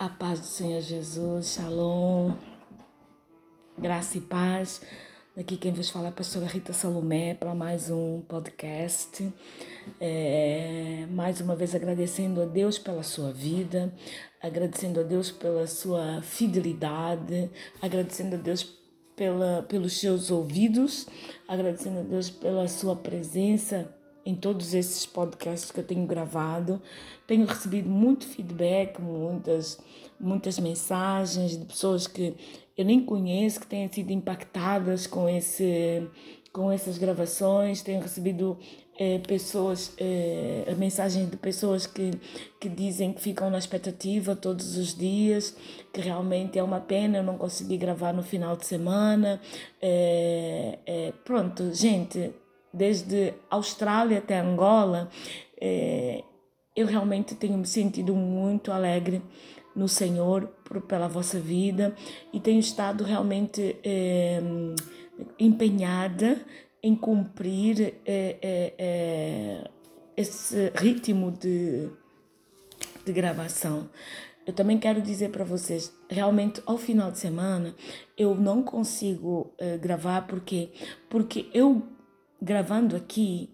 A paz do Senhor Jesus, shalom, graça e paz. Aqui quem vos fala é a pastora Rita Salomé para mais um podcast. É, mais uma vez agradecendo a Deus pela sua vida, agradecendo a Deus pela sua fidelidade, agradecendo a Deus pela, pelos seus ouvidos, agradecendo a Deus pela sua presença em todos esses podcasts que eu tenho gravado. Tenho recebido muito feedback, muitas, muitas mensagens de pessoas que eu nem conheço, que têm sido impactadas com, esse, com essas gravações. Tenho recebido é, pessoas, é, mensagens de pessoas que, que dizem que ficam na expectativa todos os dias, que realmente é uma pena eu não conseguir gravar no final de semana. É, pronto, gente, desde Austrália até Angola, é, eu realmente tenho me sentido muito alegre no Senhor por, pela vossa vida e tenho estado realmente é, empenhada em cumprir é, esse ritmo de, de gravação. Eu também quero dizer para vocês, realmente ao final de semana eu não consigo gravar porque porque eu gravando aqui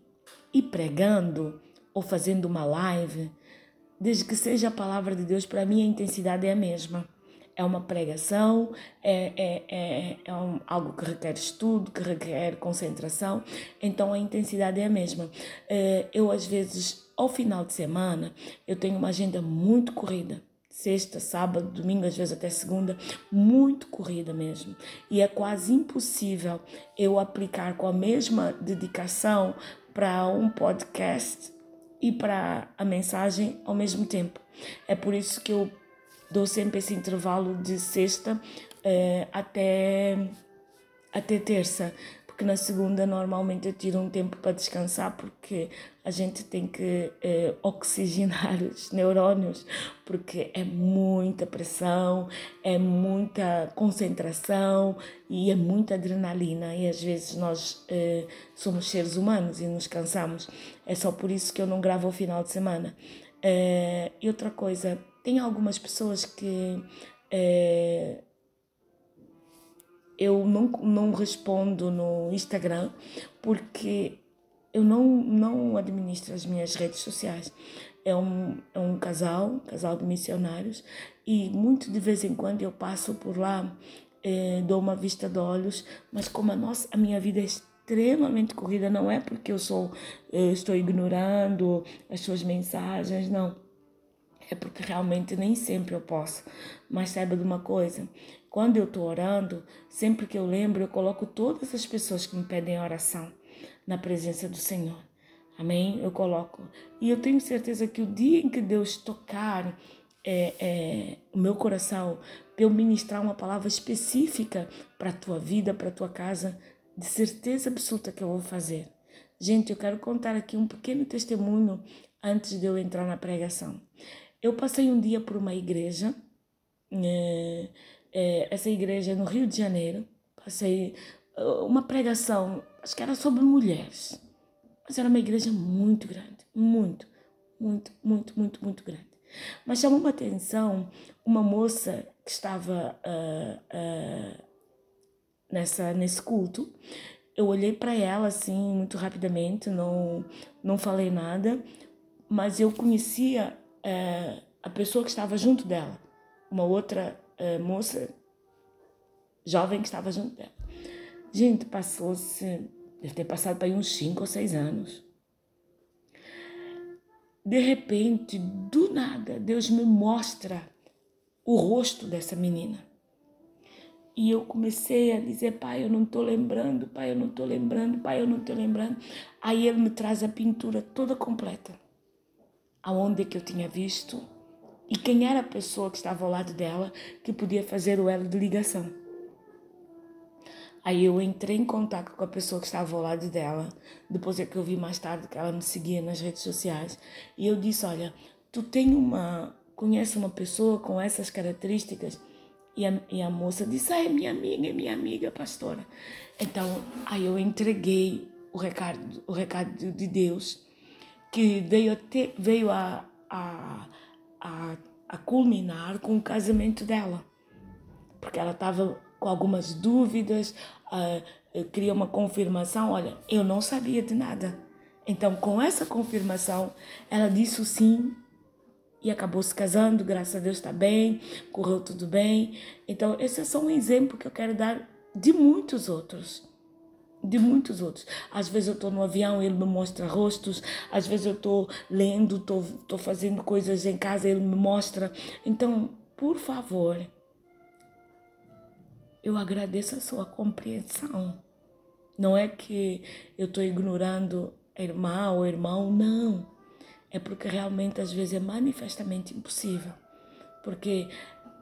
e pregando ou fazendo uma live, desde que seja a palavra de Deus, para mim a intensidade é a mesma. É uma pregação, é, é, é, é um, algo que requer estudo, que requer concentração, então a intensidade é a mesma. É, eu, às vezes, ao final de semana, eu tenho uma agenda muito corrida sexta, sábado, domingo, às vezes até segunda, muito corrida mesmo. E é quase impossível eu aplicar com a mesma dedicação para um podcast e para a mensagem ao mesmo tempo. É por isso que eu dou sempre esse intervalo de sexta eh, até, até terça, porque na segunda normalmente eu tiro um tempo para descansar, porque a gente tem que eh, oxigenar os neurônios, porque é muita pressão, é muita concentração e é muita adrenalina. E às vezes nós eh, somos seres humanos e nos cansamos. É só por isso que eu não gravo ao final de semana. Eh, e outra coisa, tem algumas pessoas que eh, eu não, não respondo no Instagram porque eu não, não administro as minhas redes sociais. É um, é um casal, um casal de missionários, e muito de vez em quando eu passo por lá, eh, dou uma vista de olhos, mas como a, nossa, a minha vida é extremamente corrida, não é porque eu sou eh, estou ignorando as suas mensagens, não. É porque realmente nem sempre eu posso. Mas saiba de uma coisa, quando eu estou orando, sempre que eu lembro, eu coloco todas as pessoas que me pedem oração na presença do Senhor. Amém? Eu coloco. E eu tenho certeza que o dia em que Deus tocar é, é, o meu coração, eu ministrar uma palavra específica para a tua vida, para a tua casa, de certeza absoluta que eu vou fazer. Gente, eu quero contar aqui um pequeno testemunho antes de eu entrar na pregação. Eu passei um dia por uma igreja. É, é, essa igreja no Rio de Janeiro. Passei uh, uma pregação, acho que era sobre mulheres. Mas era uma igreja muito grande, muito, muito, muito, muito, muito grande. Mas chamou uma atenção uma moça que estava uh, uh, nessa, nesse culto. Eu olhei para ela assim, muito rapidamente, não, não falei nada, mas eu conhecia uh, a pessoa que estava junto dela, uma outra a moça jovem que estava junto dela. Gente, passou-se, deve ter passado para uns 5 ou 6 anos. De repente, do nada, Deus me mostra o rosto dessa menina. E eu comecei a dizer, pai, eu não estou lembrando, pai, eu não estou lembrando, pai, eu não estou lembrando. Aí ele me traz a pintura toda completa. Aonde que eu tinha visto, e quem era a pessoa que estava ao lado dela que podia fazer o elo de ligação. Aí eu entrei em contato com a pessoa que estava ao lado dela, depois é que eu vi mais tarde que ela me seguia nas redes sociais, e eu disse, olha, tu tem uma, conhece uma pessoa com essas características? E a, e a moça disse, ah, é minha amiga, é minha amiga, pastora. Então, aí eu entreguei o recado, o recado de Deus, que veio, veio a, a a a culminar com o casamento dela. Porque ela estava com algumas dúvidas, uh, queria uma confirmação. Olha, eu não sabia de nada. Então, com essa confirmação, ela disse sim e acabou se casando. Graças a Deus está bem, correu tudo bem. Então, esse é só um exemplo que eu quero dar de muitos outros de muitos outros. Às vezes eu estou no avião, ele me mostra rostos, às vezes eu estou lendo, estou fazendo coisas em casa, ele me mostra. Então, por favor, eu agradeço a sua compreensão. Não é que eu estou ignorando a irmã ou irmão, não. É porque realmente às vezes é manifestamente impossível. Porque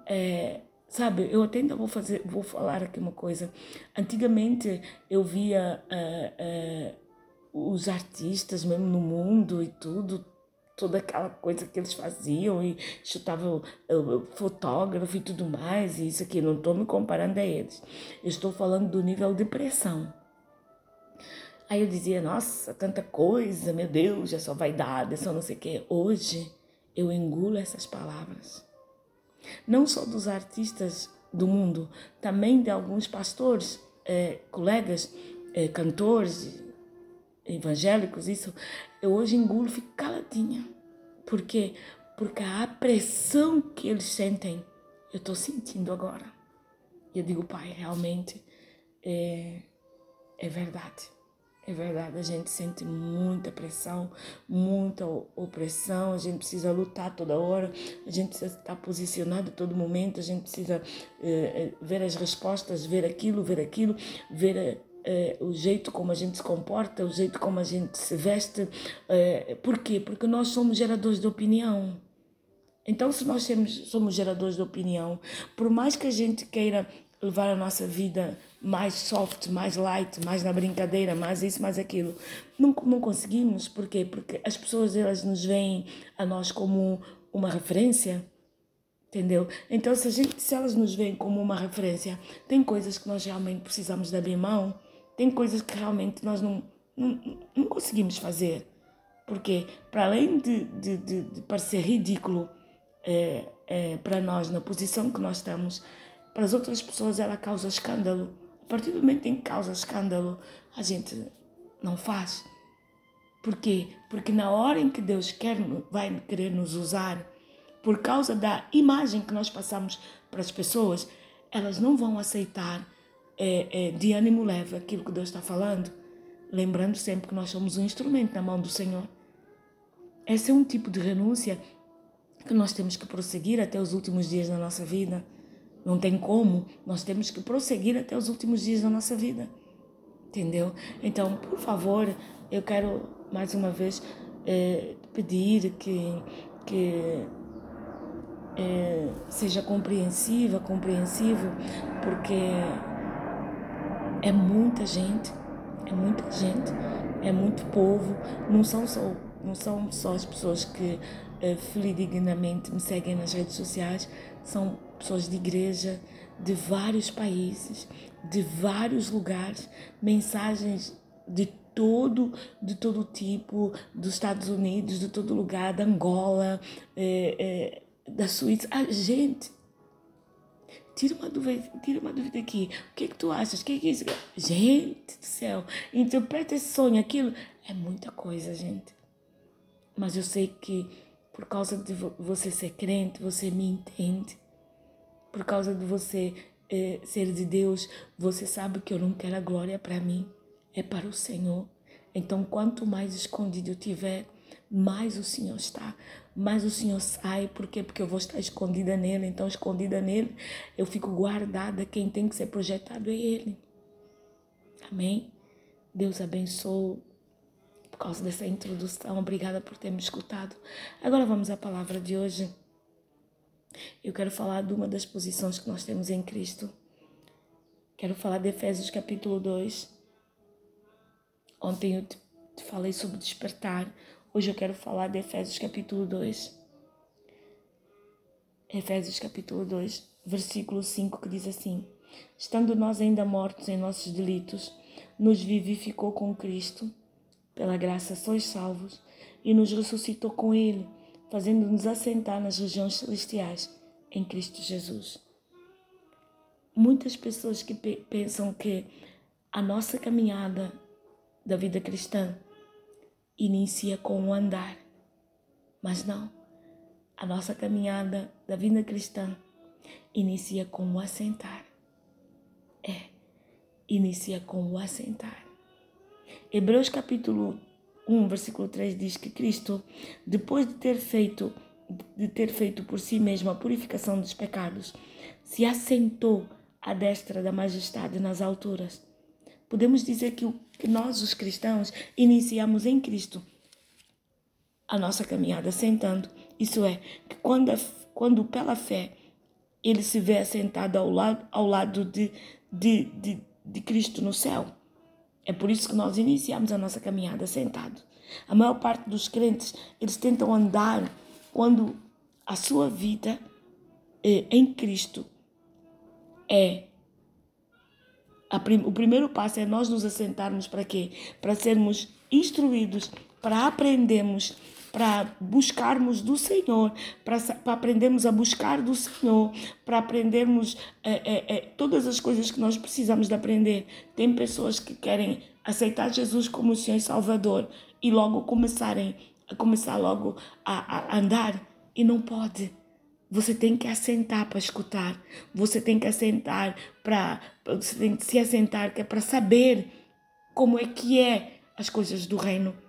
é, Sabe, eu até ainda vou fazer, vou falar aqui uma coisa. Antigamente eu via uh, uh, os artistas mesmo no mundo e tudo, toda aquela coisa que eles faziam e chutavam uh, fotógrafo e tudo mais, e isso aqui, não estou me comparando a eles. Eu estou falando do nível de pressão. Aí eu dizia, nossa, tanta coisa, meu Deus, é só vaidade, é só não sei o quê. Hoje eu engulo essas palavras não só dos artistas do mundo, também de alguns pastores, eh, colegas, eh, cantores evangélicos, isso, eu hoje engulo, fico caladinha. Por quê? Porque a pressão que eles sentem, eu estou sentindo agora. E eu digo, pai, realmente é, é verdade. É verdade, a gente sente muita pressão, muita opressão, a gente precisa lutar toda hora, a gente precisa estar posicionado a todo momento, a gente precisa eh, eh ver as respostas, ver aquilo, ver aquilo, ver eh, o jeito como a gente se comporta, o jeito como a gente se veste. Por quê? Porque nós somos geradores de opinião. Então, se nós somos geradores de opinião, por mais que a gente queira levar a nossa vida mais soft, mais light, mais na brincadeira, mais isso, mais aquilo. Não, não conseguimos, por quê? Porque as pessoas elas nos veem a nós como uma referência, entendeu? Então se, gente, se elas nos veem como uma referência, tem coisas que nós realmente precisamos de abrir mão, tem coisas que realmente nós não, não, não conseguimos fazer. Porque para além de, de, de, de parecer ridículo é, é, para nós na posição que nós estamos, para as outras pessoas ela causa escândalo. A partir do momento em que causa escândalo, a gente não faz. Por quê? Porque na hora em que Deus quer, vai querer nos usar, por causa da imagem que nós passamos para as pessoas, elas não vão aceitar é, é, de ânimo leve aquilo que Deus está falando, lembrando sempre que nós somos um instrumento na mão do Senhor. Esse é um tipo de renúncia que nós temos que prosseguir até os últimos dias da nossa vida. Não tem como, nós temos que prosseguir até os últimos dias da nossa vida. Entendeu? Então, por favor, eu quero mais uma vez é, pedir que, que é, seja compreensiva, compreensivo, porque é muita gente, é muita gente, é muito povo, não são só, não são só as pessoas que é, fidedignamente me seguem nas redes sociais, são pessoas de igreja de vários países, de vários lugares, mensagens de todo de todo tipo, dos Estados Unidos, de todo lugar, da Angola, é, é, da Suíça. Ah, gente, tira uma dúvida, tira uma dúvida aqui. O que é que tu achas? O que é que é isso? Gente do céu, interpreta esse sonho, aquilo. É muita coisa, gente. Mas eu sei que por causa de você ser crente, você me entende por causa de você é, ser de Deus, você sabe que eu não quero a glória para mim, é para o Senhor. Então, quanto mais escondido eu tiver, mais o Senhor está, mais o Senhor sai. Por quê? Porque eu vou estar escondida nele. Então, escondida nele, eu fico guardada. Quem tem que ser projetado é Ele. Amém? Deus abençoe por causa dessa introdução. Obrigada por ter me escutado. Agora vamos à palavra de hoje. Eu quero falar de uma das posições que nós temos em Cristo. Quero falar de Efésios capítulo 2. Ontem eu te falei sobre despertar. Hoje eu quero falar de Efésios capítulo 2. Efésios capítulo 2, versículo 5, que diz assim: Estando nós ainda mortos em nossos delitos, nos vivificou com Cristo, pela graça sois salvos, e nos ressuscitou com Ele fazendo-nos assentar nas regiões celestiais em Cristo Jesus. Muitas pessoas que pensam que a nossa caminhada da vida cristã inicia com o andar, mas não. A nossa caminhada da vida cristã inicia com o assentar. É, inicia com o assentar. Hebreus capítulo 1, versículo 3 diz que Cristo, depois de ter feito de ter feito por si mesmo a purificação dos pecados, se assentou à destra da majestade nas alturas. Podemos dizer que, que nós, os cristãos, iniciamos em Cristo a nossa caminhada sentando. Isso é, que quando, quando pela fé ele se vê assentado ao lado, ao lado de, de, de, de Cristo no céu. É por isso que nós iniciamos a nossa caminhada sentado. A maior parte dos crentes, eles tentam andar quando a sua vida é, em Cristo é o primeiro passo é nós nos assentarmos para quê? Para sermos instruídos, para aprendermos para buscarmos do Senhor, para, aprendermos a buscar do Senhor, para aprendermos é, é, é, todas as coisas que nós precisamos de aprender. Tem pessoas que querem aceitar Jesus como Senhor e Salvador e logo começarem a começar logo a, a andar e não pode. Você tem que assentar para escutar. Você tem que assentar para você tem que se assentar que é para saber como é que é as coisas do reino.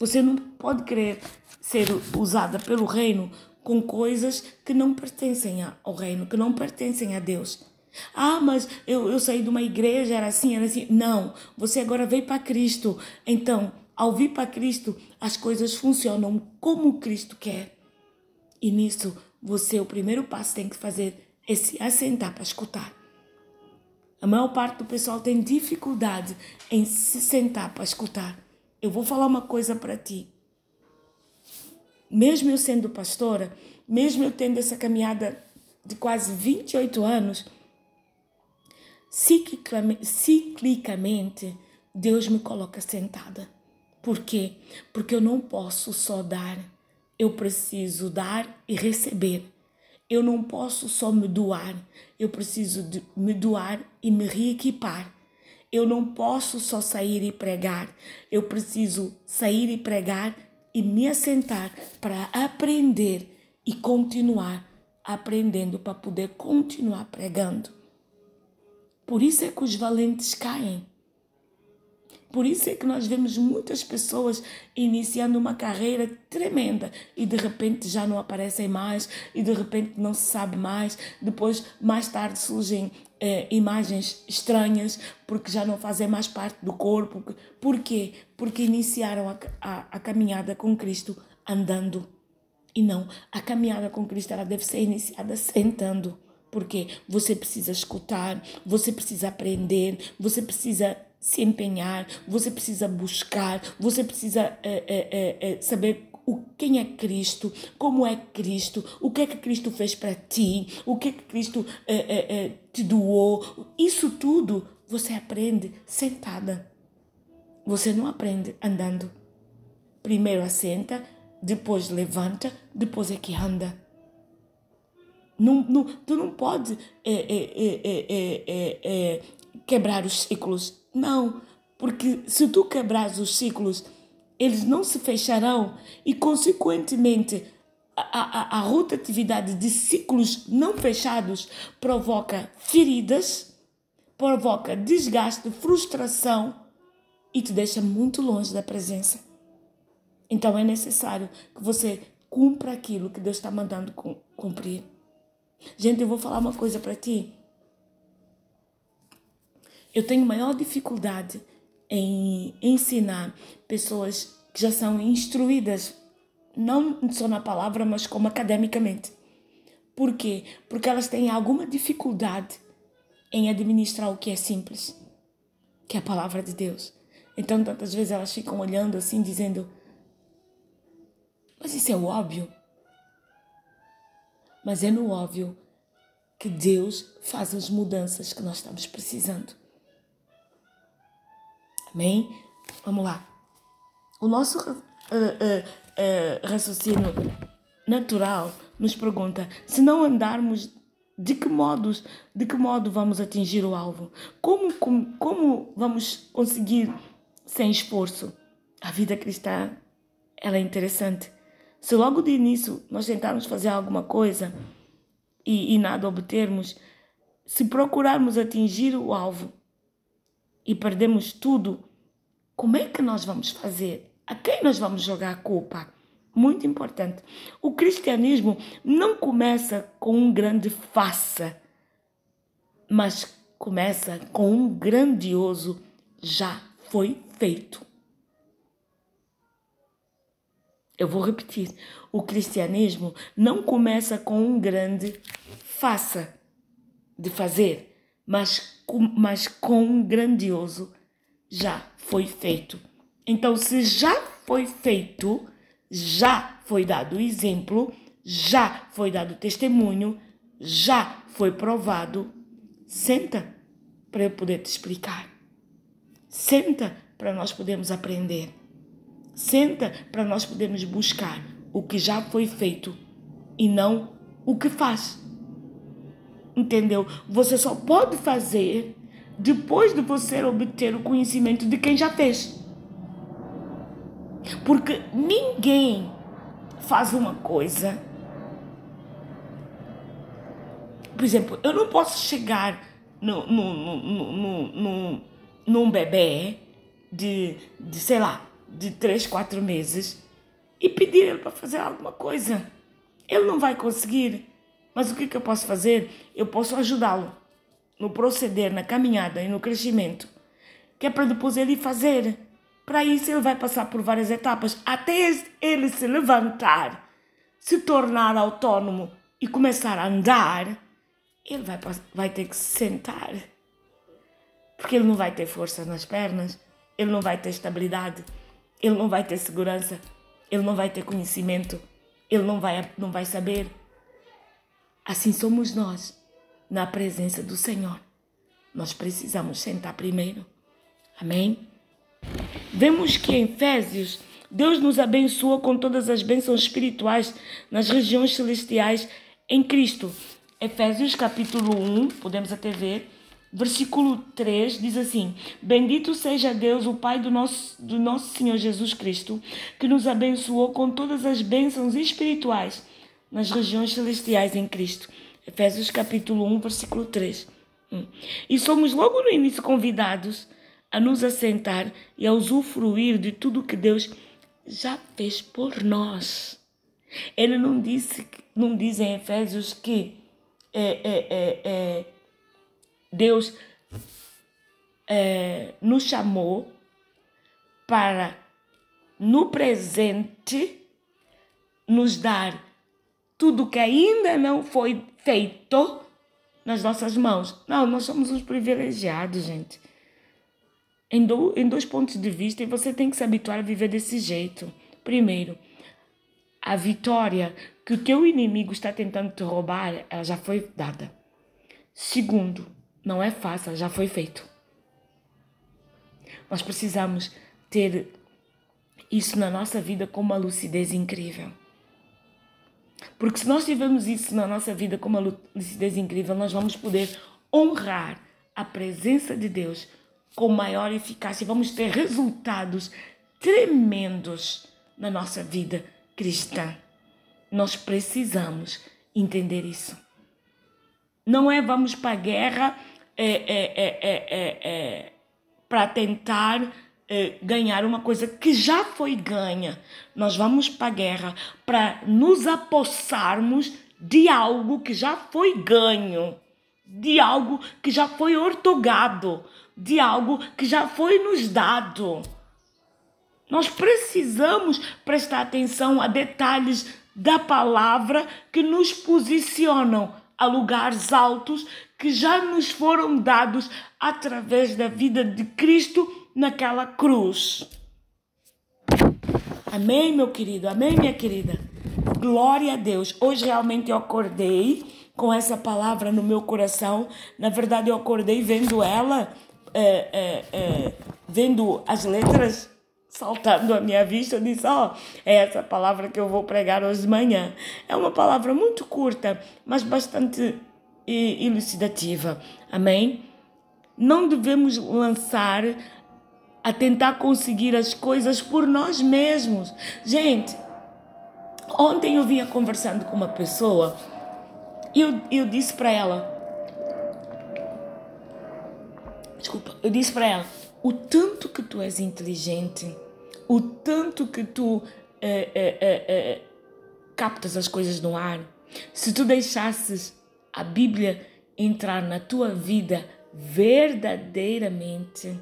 Você não pode querer ser usada pelo reino com coisas que não pertencem ao reino, que não pertencem a Deus. Ah, mas eu, eu saí de uma igreja, era assim, era assim. Não, você agora veio para Cristo. Então, ao vir para Cristo, as coisas funcionam como Cristo quer. E nisso, você, o primeiro passo tem que fazer é se assentar para escutar. A maior parte do pessoal tem dificuldade em se sentar para escutar. Eu vou falar uma coisa para ti. Mesmo eu sendo pastora, mesmo eu tendo essa caminhada de quase 28 anos, ciclicamente Deus me coloca sentada. Por quê? Porque eu não posso só dar, eu preciso dar e receber. Eu não posso só me doar, eu preciso me doar e me reequipar. Eu não posso só sair e pregar, eu preciso sair e pregar e me assentar para aprender e continuar aprendendo para poder continuar pregando. Por isso é que os valentes caem. Por isso é que nós vemos muitas pessoas iniciando uma carreira tremenda e de repente já não aparecem mais e de repente não se sabe mais. Depois, mais tarde, surgem eh, imagens estranhas porque já não fazem mais parte do corpo. Por quê? Porque iniciaram a, a, a caminhada com Cristo andando. E não, a caminhada com Cristo ela deve ser iniciada sentando. Porque você precisa escutar, você precisa aprender, você precisa se empenhar, você precisa buscar, você precisa é, é, é, saber o, quem é Cristo, como é Cristo, o que é que Cristo fez para ti, o que é que Cristo te doou. Isso tudo você aprende sentada. Você não aprende andando. Primeiro assenta, depois levanta, depois é que anda. Não, não, tu não pode quebrar os ciclos não, porque se tu quebras os ciclos, eles não se fecharão e, consequentemente, a, a, a rotatividade de ciclos não fechados provoca feridas, provoca desgaste, frustração e te deixa muito longe da presença. Então é necessário que você cumpra aquilo que Deus está mandando cumprir. Gente, eu vou falar uma coisa para ti. Eu tenho maior dificuldade em ensinar pessoas que já são instruídas, não só na palavra, mas como academicamente. Por quê? Porque elas têm alguma dificuldade em administrar o que é simples, que é a palavra de Deus. Então, tantas vezes elas ficam olhando assim, dizendo: Mas isso é óbvio. Mas é no óbvio que Deus faz as mudanças que nós estamos precisando. Amém? Vamos lá. O nosso uh, uh, uh, raciocínio natural nos pergunta: se não andarmos, de que modos, de que modo vamos atingir o alvo? Como, como, como vamos conseguir sem esforço? A vida cristã ela é interessante. Se logo de início nós tentarmos fazer alguma coisa e, e nada obtermos, se procurarmos atingir o alvo e perdemos tudo, como é que nós vamos fazer? A quem nós vamos jogar a culpa? Muito importante. O cristianismo não começa com um grande faça, mas começa com um grandioso já foi feito. Eu vou repetir. O cristianismo não começa com um grande faça de fazer, mas, mas com um grandioso já foi feito. Então, se já foi feito, já foi dado exemplo, já foi dado testemunho, já foi provado, senta para eu poder te explicar. Senta para nós podermos aprender. Senta para nós podermos buscar o que já foi feito e não o que faz. Entendeu? Você só pode fazer depois de você obter o conhecimento de quem já fez. Porque ninguém faz uma coisa. Por exemplo, eu não posso chegar no, no, no, no, no, num bebê de, de, sei lá, de três, quatro meses e pedir ele para fazer alguma coisa. Ele não vai conseguir. Mas o que, que eu posso fazer? Eu posso ajudá-lo no proceder, na caminhada e no crescimento, que é para depois ele fazer. Para isso, ele vai passar por várias etapas até ele se levantar, se tornar autônomo e começar a andar. Ele vai, vai ter que se sentar, porque ele não vai ter força nas pernas, ele não vai ter estabilidade ele não vai ter segurança, ele não vai ter conhecimento, ele não vai, não vai saber. Assim somos nós, na presença do Senhor. Nós precisamos sentar primeiro. Amém? Vemos que em Efésios, Deus nos abençoa com todas as bênçãos espirituais nas regiões celestiais em Cristo. Efésios capítulo 1, podemos até ver, versículo 3 diz assim: Bendito seja Deus, o Pai do nosso, do nosso Senhor Jesus Cristo, que nos abençoou com todas as bênçãos espirituais nas regiões celestiais em Cristo. Efésios capítulo 1, versículo 3. Hum. E somos logo no início convidados a nos assentar e a usufruir de tudo que Deus já fez por nós. Ele não disse, não diz em Efésios que é, é, é, é Deus é, nos chamou para, no presente, nos dar tudo que ainda não foi feito nas nossas mãos. Não, nós somos os privilegiados, gente. Em, do, em dois pontos de vista, e você tem que se habituar a viver desse jeito. Primeiro, a vitória que o teu inimigo está tentando te roubar, ela já foi dada. Segundo, não é fácil, já foi feito. Nós precisamos ter isso na nossa vida com uma lucidez incrível. Porque se nós tivermos isso na nossa vida com uma lucidez incrível, nós vamos poder honrar a presença de Deus com maior eficácia. Vamos ter resultados tremendos na nossa vida cristã. Nós precisamos entender isso. Não é vamos para a guerra é, é, é, para tentar ganhar uma coisa que já foi ganha. Nós vamos para a guerra para nos apossarmos de algo que já foi ganho, de algo que já foi ortogado, de algo que já foi nos dado. Nós precisamos prestar atenção a detalhes da palavra que nos posicionam a lugares altos que já nos foram dados através da vida de Cristo naquela cruz. Amém, meu querido? Amém, minha querida? Glória a Deus. Hoje realmente eu acordei com essa palavra no meu coração. Na verdade, eu acordei vendo ela, é, é, é, vendo as letras saltando à minha vista, eu disse: Ó, oh, é essa palavra que eu vou pregar hoje de manhã. É uma palavra muito curta, mas bastante elucidativa. Amém? Não devemos lançar a tentar conseguir as coisas por nós mesmos. Gente, ontem eu vinha conversando com uma pessoa e eu, eu disse para ela: Desculpa, eu disse para ela o tanto que tu és inteligente, o tanto que tu é, é, é, captas as coisas no ar, se tu deixasses a Bíblia entrar na tua vida verdadeiramente,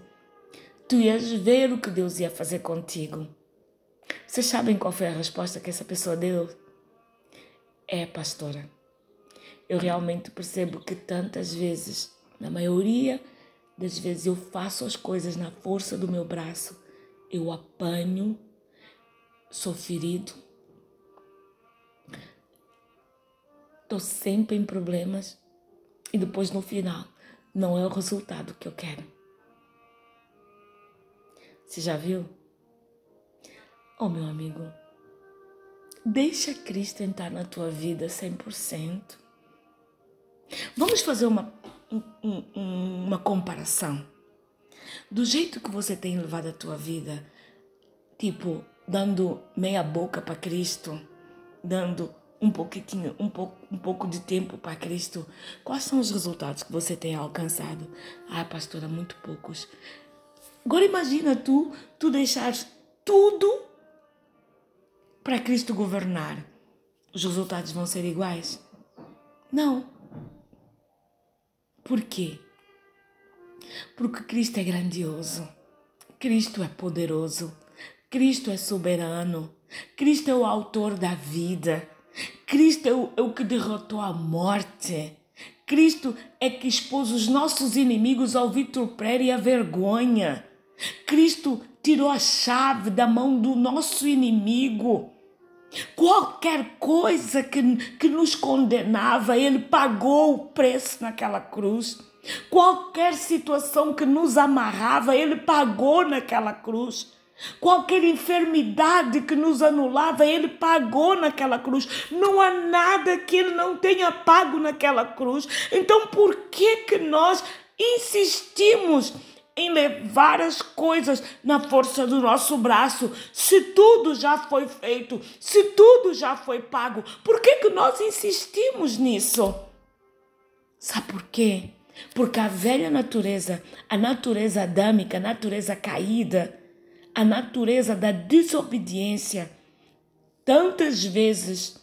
tu ias ver o que Deus ia fazer contigo. Vocês sabem qual foi a resposta que essa pessoa deu? É, pastora. Eu realmente percebo que tantas vezes, na maioria das vezes eu faço as coisas na força do meu braço, eu apanho, sou ferido, estou sempre em problemas e depois no final não é o resultado que eu quero. Você já viu? Oh, meu amigo, deixa Cristo entrar na tua vida 100%. Vamos fazer uma um, um, uma comparação. Do jeito que você tem levado a tua vida, tipo, dando meia boca para Cristo, dando um pouquinho, um pouco, um pouco de tempo para Cristo, quais são os resultados que você tem alcançado? Ah, pastora, muito poucos. Agora imagina tu, tu deixares tudo para Cristo governar. Os resultados vão ser iguais? Não. Por quê? Porque Cristo é grandioso, Cristo é poderoso, Cristo é soberano, Cristo é o autor da vida, Cristo é o, é o que derrotou a morte. Cristo é que expôs os nossos inimigos ao vitupério e à vergonha. Cristo tirou a chave da mão do nosso inimigo. Qualquer coisa que, que nos condenava, Ele pagou o preço naquela cruz. Qualquer situação que nos amarrava, Ele pagou naquela cruz. Qualquer enfermidade que nos anulava, Ele pagou naquela cruz. Não há nada que Ele não tenha pago naquela cruz. Então, por que que nós insistimos em levar as coisas na força do nosso braço. Se tudo já foi feito, se tudo já foi pago, por que, que nós insistimos nisso? Sabe por quê? Porque a velha natureza, a natureza adâmica, a natureza caída, a natureza da desobediência, tantas vezes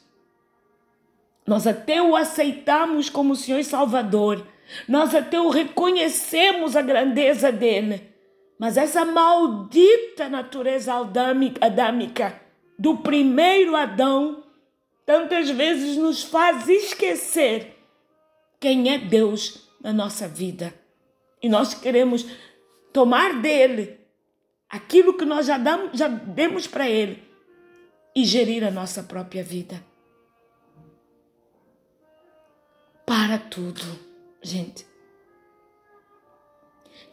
nós até o aceitamos como Senhor e Salvador nós até o reconhecemos a grandeza dele. Mas essa maldita natureza adâmica do primeiro Adão tantas vezes nos faz esquecer quem é Deus na nossa vida. E nós queremos tomar dele aquilo que nós já, damos, já demos para ele e gerir a nossa própria vida. Para tudo Gente,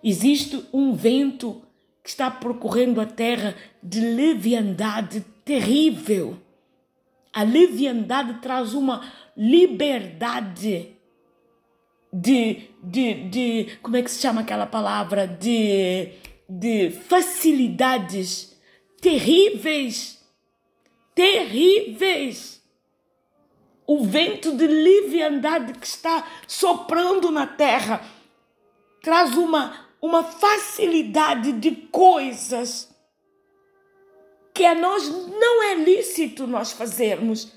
existe um vento que está percorrendo a terra de leviandade terrível. A leviandade traz uma liberdade de, de, de como é que se chama aquela palavra? De, de facilidades terríveis. Terríveis o vento de liviandade que está soprando na terra traz uma, uma facilidade de coisas que a nós não é lícito nós fazermos.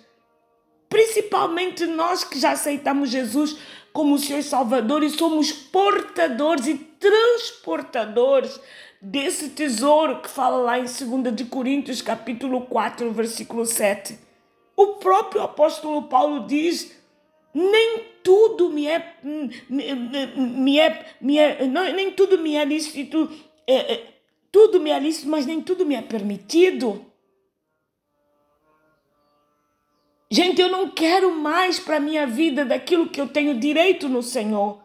Principalmente nós que já aceitamos Jesus como Senhor Salvador e somos portadores e transportadores desse tesouro que fala lá em 2 de Coríntios capítulo 4, versículo 7. O próprio apóstolo Paulo diz: nem tudo me é, me, é, me é não, nem tudo me é lícito, é, é, tudo me é lícito, mas nem tudo me é permitido. Gente, eu não quero mais para minha vida daquilo que eu tenho direito no Senhor.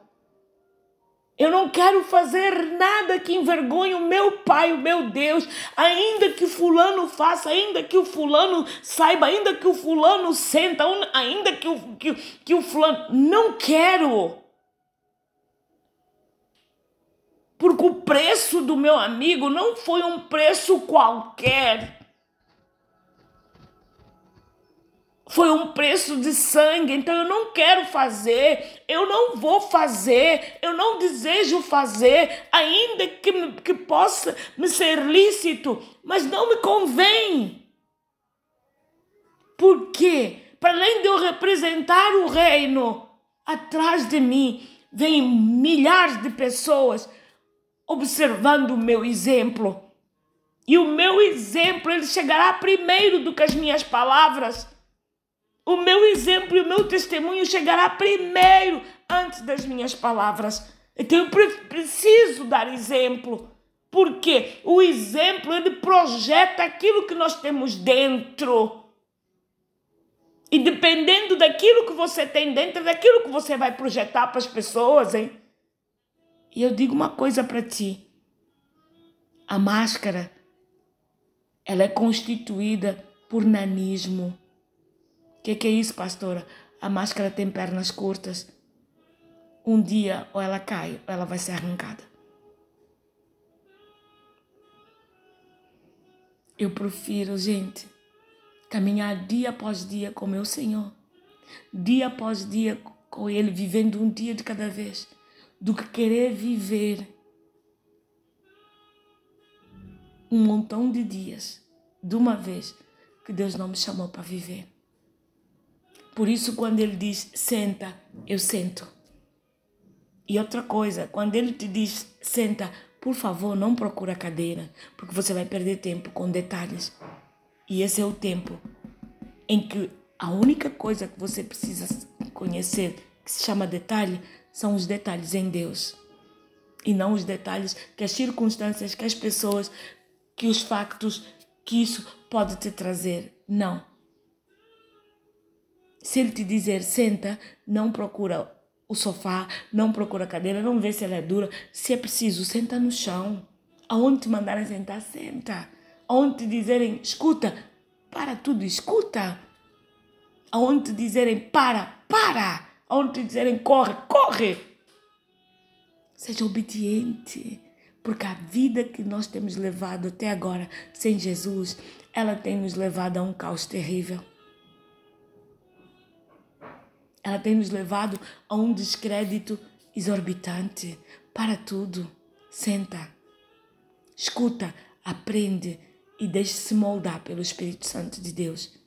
Eu não quero fazer nada que envergonhe o meu Pai, o meu Deus, ainda que fulano faça, ainda que o fulano saiba, ainda que o fulano senta, ainda que o, que, que o fulano. Não quero. Porque o preço do meu amigo não foi um preço qualquer. Foi um preço de sangue, então eu não quero fazer, eu não vou fazer, eu não desejo fazer, ainda que, que possa me ser lícito, mas não me convém. Por quê? Para além de eu representar o reino, atrás de mim vem milhares de pessoas observando o meu exemplo. E o meu exemplo ele chegará primeiro do que as minhas palavras. O meu exemplo e o meu testemunho chegará primeiro antes das minhas palavras. Então eu preciso dar exemplo. Porque o exemplo ele projeta aquilo que nós temos dentro. E dependendo daquilo que você tem dentro, daquilo que você vai projetar para as pessoas, hein? E eu digo uma coisa para ti. A máscara ela é constituída por nanismo. Que, que é isso, pastora? A máscara tem pernas curtas. Um dia ou ela cai ou ela vai ser arrancada. Eu prefiro, gente, caminhar dia após dia com meu Senhor, dia após dia com Ele, vivendo um dia de cada vez, do que querer viver um montão de dias de uma vez que Deus não me chamou para viver. Por isso, quando ele diz senta, eu sento. E outra coisa, quando ele te diz senta, por favor, não procura cadeira, porque você vai perder tempo com detalhes. E esse é o tempo em que a única coisa que você precisa conhecer, que se chama detalhe, são os detalhes em Deus. E não os detalhes que as circunstâncias, que as pessoas, que os factos, que isso pode te trazer. Não. Se ele te dizer senta, não procura o sofá, não procura a cadeira, não vê se ela é dura. Se é preciso, senta no chão. Aonde te mandarem sentar, senta. Aonde te dizerem escuta, para tudo, escuta. Aonde te dizerem para, para. Aonde te dizerem corre, corre. Seja obediente. Porque a vida que nós temos levado até agora sem Jesus, ela tem nos levado a um caos terrível. Ela tem nos levado a um descrédito exorbitante. Para tudo. Senta. Escuta, aprende e deixe-se moldar pelo Espírito Santo de Deus.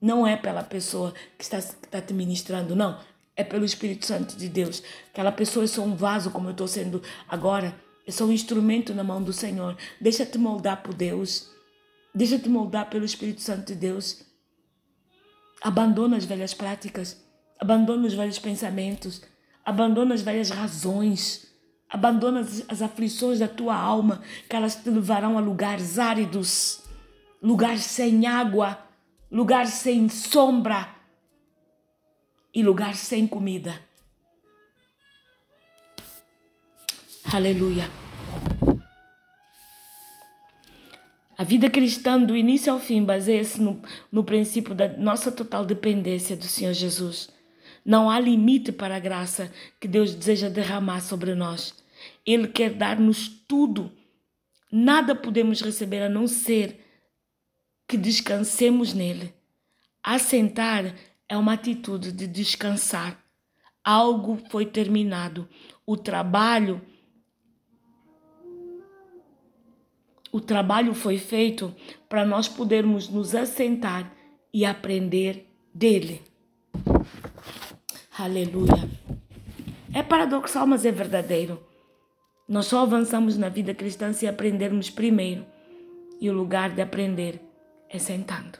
Não é pela pessoa que está, que está te ministrando, não. É pelo Espírito Santo de Deus. Aquela pessoa é só um vaso, como eu estou sendo agora. É só um instrumento na mão do Senhor. Deixa-te moldar por Deus. Deixa-te moldar pelo Espírito Santo de Deus. Abandona as velhas práticas. Abandona os velhos pensamentos, abandona as velhas razões, abandona as, aflições da tua alma, que elas te levarão a lugares áridos, lugares sem água, lugares sem sombra e lugares sem comida. Aleluia. A vida cristã, do início ao fim, baseia-se no, no princípio da nossa total dependência do Senhor Jesus. Não há limite para a graça que Deus deseja derramar sobre nós. Ele quer dar-nos tudo. Nada podemos receber a não ser que descansemos nele. Assentar é uma atitude de descansar. Algo foi terminado. O trabalho o trabalho foi feito para nós podermos nos assentar e aprender dele. Aleluia. É paradoxal, mas é verdadeiro. Nós só avançamos na vida cristã se aprendermos primeiro. E o lugar de aprender é sentando.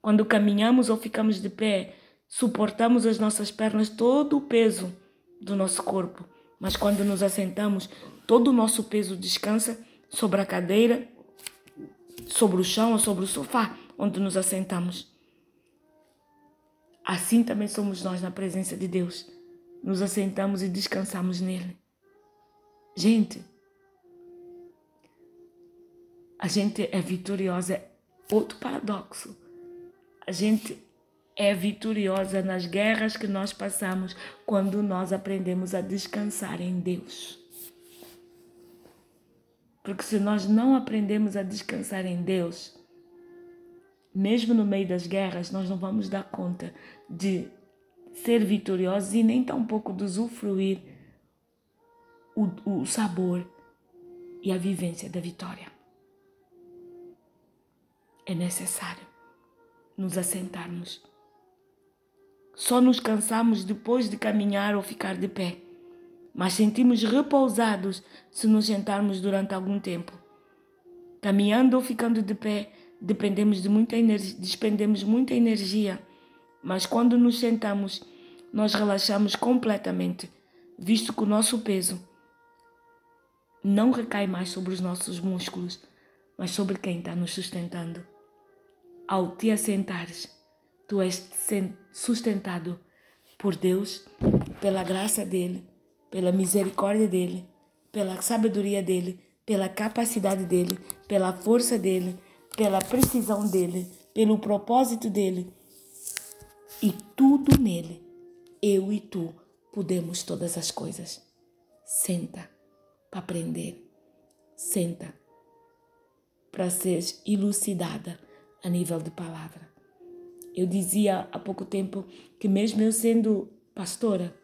Quando caminhamos ou ficamos de pé, suportamos as nossas pernas todo o peso do nosso corpo. Mas quando nos assentamos, todo o nosso peso descansa sobre a cadeira, sobre o chão ou sobre o sofá onde nos assentamos. Assim também somos nós na presença de Deus. Nos assentamos e descansamos nele. Gente, a gente é vitoriosa. Outro paradoxo. A gente é vitoriosa nas guerras que nós passamos quando nós aprendemos a descansar em Deus. Porque se nós não aprendemos a descansar em Deus, mesmo no meio das guerras, nós não vamos dar conta de ser vitoriosos e nem tampouco de usufruir o, o sabor e a vivência da vitória. É necessário nos assentarmos. Só nos cansamos depois de caminhar ou ficar de pé, mas sentimos repousados se nos sentarmos durante algum tempo. Caminhando ou ficando de pé, dependemos de muita energia, despendemos muita energia, mas quando nos sentamos, nós relaxamos completamente, visto que o nosso peso não recai mais sobre os nossos músculos, mas sobre quem está nos sustentando. Ao te assentares, tu és sustentado por Deus, pela graça dele, pela misericórdia dele, pela sabedoria dele, pela capacidade dele, pela força dele, pela precisão dele, pelo propósito dele. E tudo nele, eu e tu, podemos todas as coisas. Senta para aprender. Senta para ser elucidada a nível de palavra. Eu dizia há pouco tempo que, mesmo eu sendo pastora,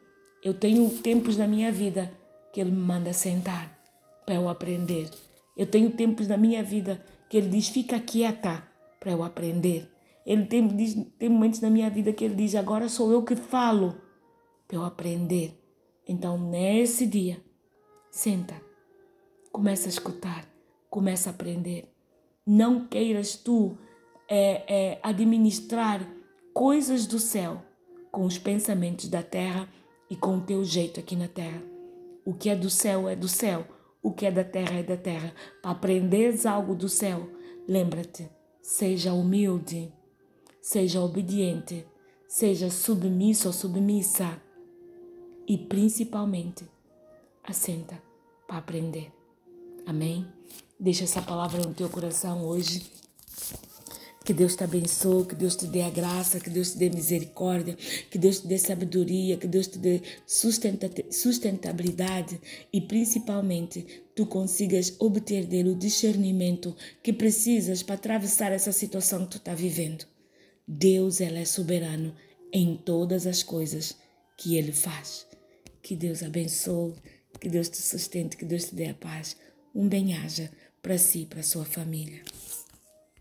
eu tenho tempos na minha vida que Ele me manda sentar para eu aprender. Eu tenho tempos na minha vida que Ele diz: fica quieta para eu aprender. Ele tem, diz, tem momentos na minha vida que Ele diz: agora sou eu que falo para eu aprender. Então, nesse dia, Senta, começa a escutar, começa a aprender. Não queiras tu é, é, administrar coisas do céu com os pensamentos da terra e com o teu jeito aqui na terra. O que é do céu é do céu, o que é da terra é da terra. Para aprenderes algo do céu, lembra-te, seja humilde, seja obediente, seja submisso ou submissa e principalmente assenta para aprender. Amém? Deixa essa palavra no teu coração hoje. Que Deus te abençoe, que Deus te dê a graça, que Deus te dê misericórdia, que Deus te dê sabedoria, que Deus te dê sustentabilidade e principalmente tu consigas obter dele o discernimento que precisas para atravessar essa situação que tu está vivendo. Deus ele é soberano em todas as coisas que ele faz. Que Deus abençoe. Que Deus te sustente, que Deus te dê a paz. Um bem-aja para si e para sua família.